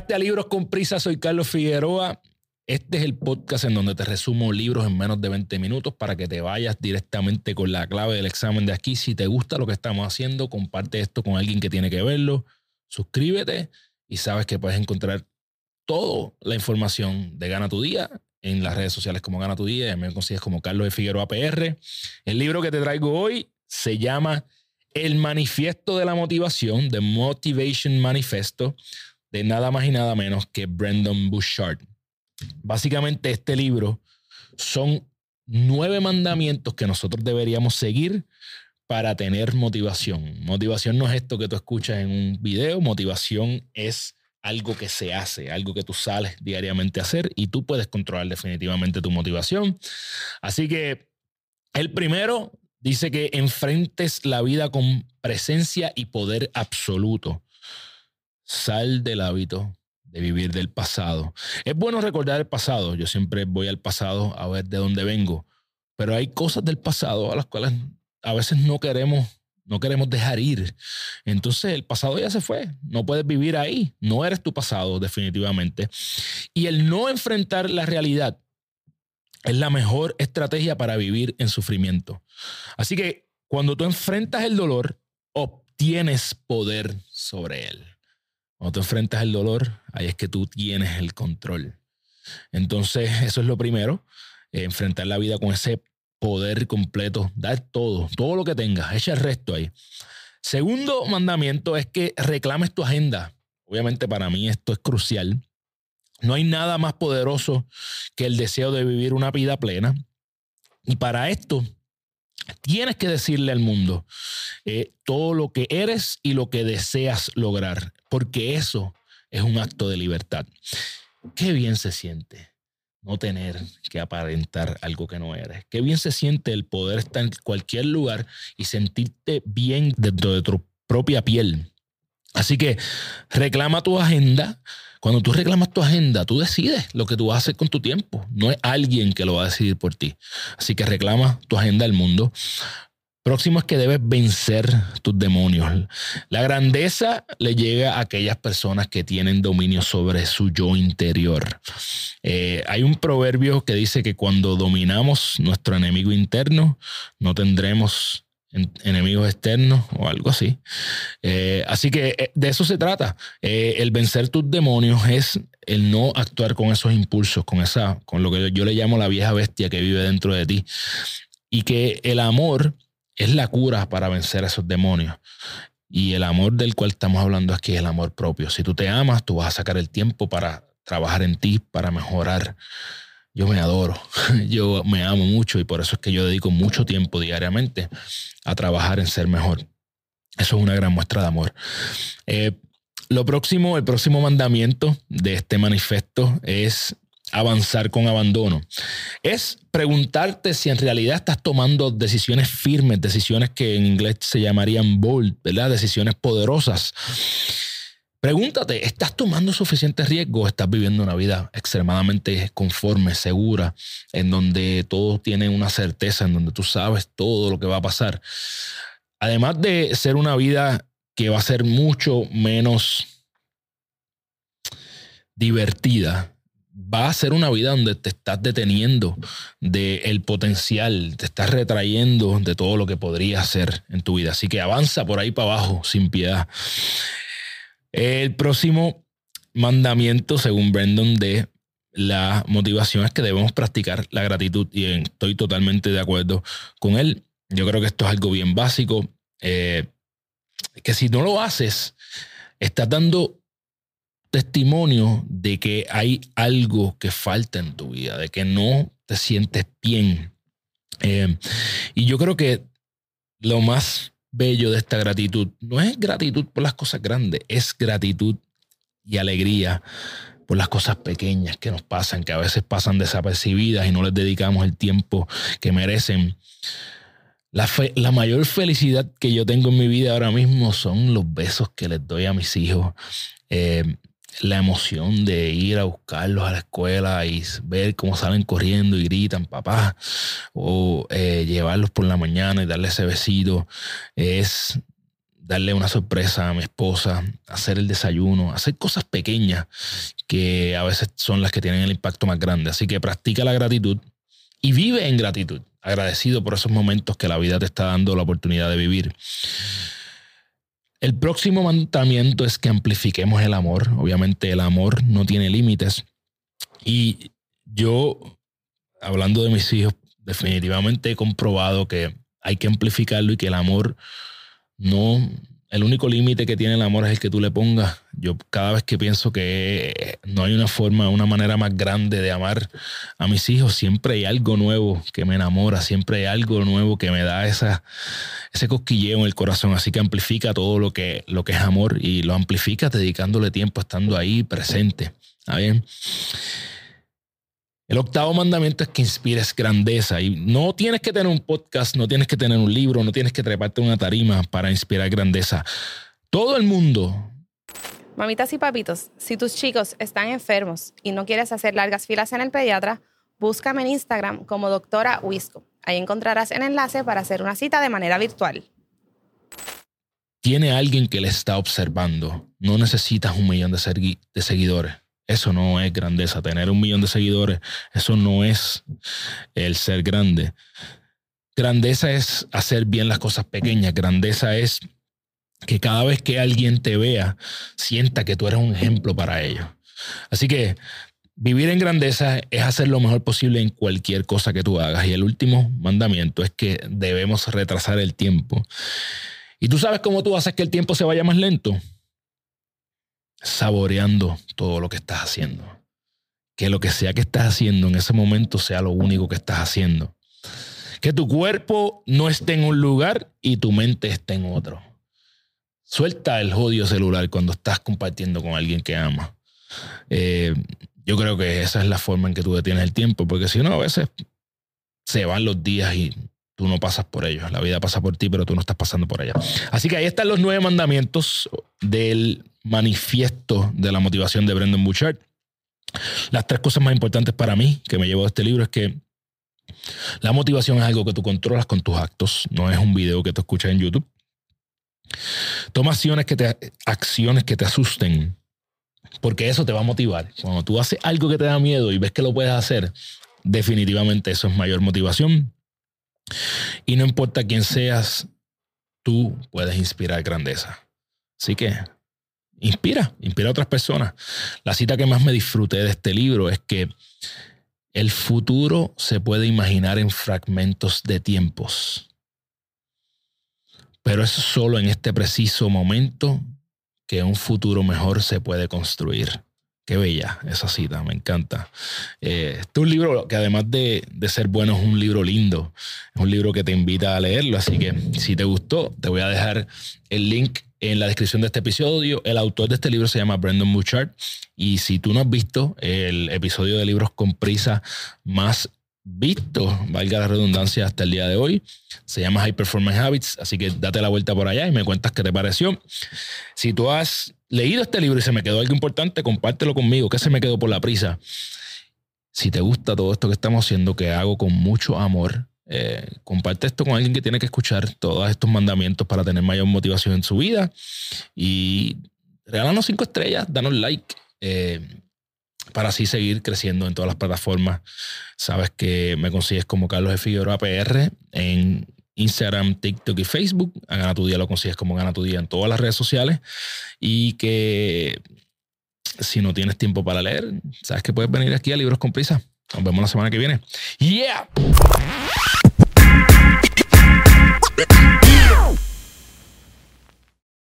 Llegaste a Libros con Prisa, soy Carlos Figueroa. Este es el podcast en donde te resumo libros en menos de 20 minutos para que te vayas directamente con la clave del examen de aquí. Si te gusta lo que estamos haciendo, comparte esto con alguien que tiene que verlo, suscríbete y sabes que puedes encontrar toda la información de Gana tu Día en las redes sociales como Gana tu Día me consigues como Carlos de Figueroa PR. El libro que te traigo hoy se llama El Manifiesto de la Motivación, The Motivation Manifesto, de nada más y nada menos que Brendan Bouchard. Básicamente este libro son nueve mandamientos que nosotros deberíamos seguir para tener motivación. Motivación no es esto que tú escuchas en un video, motivación es algo que se hace, algo que tú sales diariamente a hacer y tú puedes controlar definitivamente tu motivación. Así que el primero dice que enfrentes la vida con presencia y poder absoluto. Sal del hábito de vivir del pasado. Es bueno recordar el pasado. Yo siempre voy al pasado a ver de dónde vengo. Pero hay cosas del pasado a las cuales a veces no queremos, no queremos dejar ir. Entonces el pasado ya se fue. No puedes vivir ahí. No eres tu pasado, definitivamente. Y el no enfrentar la realidad es la mejor estrategia para vivir en sufrimiento. Así que cuando tú enfrentas el dolor, obtienes poder sobre él. Cuando te enfrentas al dolor, ahí es que tú tienes el control. Entonces, eso es lo primero, eh, enfrentar la vida con ese poder completo, dar todo, todo lo que tengas, echa el resto ahí. Segundo mandamiento es que reclames tu agenda. Obviamente para mí esto es crucial. No hay nada más poderoso que el deseo de vivir una vida plena. Y para esto Tienes que decirle al mundo eh, todo lo que eres y lo que deseas lograr, porque eso es un acto de libertad. Qué bien se siente no tener que aparentar algo que no eres. Qué bien se siente el poder estar en cualquier lugar y sentirte bien dentro de tu propia piel. Así que reclama tu agenda, cuando tú reclamas tu agenda, tú decides lo que tú vas a hacer con tu tiempo. No es alguien que lo va a decidir por ti. Así que reclama tu agenda al mundo. Próximo es que debes vencer tus demonios. La grandeza le llega a aquellas personas que tienen dominio sobre su yo interior. Eh, hay un proverbio que dice que cuando dominamos nuestro enemigo interno, no tendremos enemigos externos o algo así. Eh, así que eh, de eso se trata. Eh, el vencer tus demonios es el no actuar con esos impulsos, con esa, con lo que yo le llamo la vieja bestia que vive dentro de ti. Y que el amor es la cura para vencer esos demonios. Y el amor del cual estamos hablando aquí es el amor propio. Si tú te amas, tú vas a sacar el tiempo para trabajar en ti, para mejorar yo me adoro, yo me amo mucho y por eso es que yo dedico mucho tiempo diariamente a trabajar en ser mejor. Eso es una gran muestra de amor. Eh, lo próximo, el próximo mandamiento de este manifiesto es avanzar con abandono. Es preguntarte si en realidad estás tomando decisiones firmes, decisiones que en inglés se llamarían bold, ¿verdad? Decisiones poderosas. Pregúntate, ¿estás tomando suficiente riesgo? ¿Estás viviendo una vida extremadamente conforme, segura, en donde todo tiene una certeza, en donde tú sabes todo lo que va a pasar? Además de ser una vida que va a ser mucho menos divertida, va a ser una vida donde te estás deteniendo del potencial, te estás retrayendo de todo lo que podría ser en tu vida. Así que avanza por ahí para abajo sin piedad. El próximo mandamiento, según Brandon, de la motivación es que debemos practicar la gratitud y estoy totalmente de acuerdo con él. Yo creo que esto es algo bien básico, eh, que si no lo haces, estás dando testimonio de que hay algo que falta en tu vida, de que no te sientes bien. Eh, y yo creo que lo más bello de esta gratitud no es gratitud por las cosas grandes, es gratitud y alegría por las cosas pequeñas que nos pasan, que a veces pasan desapercibidas y no les dedicamos el tiempo que merecen. La, la mayor felicidad que yo tengo en mi vida ahora mismo son los besos que les doy a mis hijos. Eh, la emoción de ir a buscarlos a la escuela y ver cómo salen corriendo y gritan papá, o eh, llevarlos por la mañana y darles ese besito, es darle una sorpresa a mi esposa, hacer el desayuno, hacer cosas pequeñas que a veces son las que tienen el impacto más grande. Así que practica la gratitud y vive en gratitud, agradecido por esos momentos que la vida te está dando la oportunidad de vivir. El próximo mandamiento es que amplifiquemos el amor. Obviamente el amor no tiene límites. Y yo, hablando de mis hijos, definitivamente he comprobado que hay que amplificarlo y que el amor no, el único límite que tiene el amor es el que tú le pongas. Yo cada vez que pienso que no hay una forma, una manera más grande de amar a mis hijos, siempre hay algo nuevo que me enamora, siempre hay algo nuevo que me da esa, ese cosquilleo en el corazón. Así que amplifica todo lo que, lo que es amor y lo amplifica dedicándole tiempo, estando ahí presente. ¿Está bien? El octavo mandamiento es que inspires grandeza y no tienes que tener un podcast, no tienes que tener un libro, no tienes que treparte una tarima para inspirar grandeza. Todo el mundo. Mamitas y papitos, si tus chicos están enfermos y no quieres hacer largas filas en el pediatra, búscame en Instagram como doctora Wisco. Ahí encontrarás el enlace para hacer una cita de manera virtual. Tiene alguien que le está observando. No necesitas un millón de, de seguidores. Eso no es grandeza. Tener un millón de seguidores, eso no es el ser grande. Grandeza es hacer bien las cosas pequeñas. Grandeza es que cada vez que alguien te vea, sienta que tú eres un ejemplo para ellos. Así que vivir en grandeza es hacer lo mejor posible en cualquier cosa que tú hagas. Y el último mandamiento es que debemos retrasar el tiempo. ¿Y tú sabes cómo tú haces que el tiempo se vaya más lento? Saboreando todo lo que estás haciendo. Que lo que sea que estás haciendo en ese momento sea lo único que estás haciendo. Que tu cuerpo no esté en un lugar y tu mente esté en otro. Suelta el jodido celular cuando estás compartiendo con alguien que ama. Eh, yo creo que esa es la forma en que tú detienes el tiempo, porque si no, a veces se van los días y tú no pasas por ellos. La vida pasa por ti, pero tú no estás pasando por ella. Así que ahí están los nueve mandamientos del manifiesto de la motivación de Brendan Bouchard. Las tres cosas más importantes para mí que me llevo de este libro es que la motivación es algo que tú controlas con tus actos, no es un video que tú escuchas en YouTube. Toma acciones que te, acciones que te asusten, porque eso te va a motivar. Cuando tú haces algo que te da miedo y ves que lo puedes hacer, definitivamente eso es mayor motivación. Y no importa quién seas, tú puedes inspirar grandeza. Así que inspira, inspira a otras personas. La cita que más me disfruté de este libro es que el futuro se puede imaginar en fragmentos de tiempos, pero es solo en este preciso momento que un futuro mejor se puede construir. Qué bella esa cita, me encanta. Eh, este es un libro que además de, de, ser bueno es un libro lindo, es un libro que te invita a leerlo, así que si te gustó, te voy a dejar el link en la descripción de este episodio. El autor de este libro se llama Brandon Bouchard. Y si tú no has visto el episodio de libros con prisa más visto, valga la redundancia, hasta el día de hoy, se llama High Performance Habits. Así que date la vuelta por allá y me cuentas qué te pareció. Si tú has leído este libro y se me quedó algo importante, compártelo conmigo. ¿Qué se me quedó por la prisa? Si te gusta todo esto que estamos haciendo, que hago con mucho amor, eh, comparte esto con alguien que tiene que escuchar todos estos mandamientos para tener mayor motivación en su vida. Y regálanos cinco estrellas, danos like. Eh, para así seguir creciendo en todas las plataformas. Sabes que me consigues como Carlos de Figueroa PR en Instagram, TikTok y Facebook. A Gana tu Día lo consigues como Gana tu Día en todas las redes sociales. Y que si no tienes tiempo para leer, sabes que puedes venir aquí a Libros con Prisa. Nos vemos la semana que viene. ¡Yeah! Bye.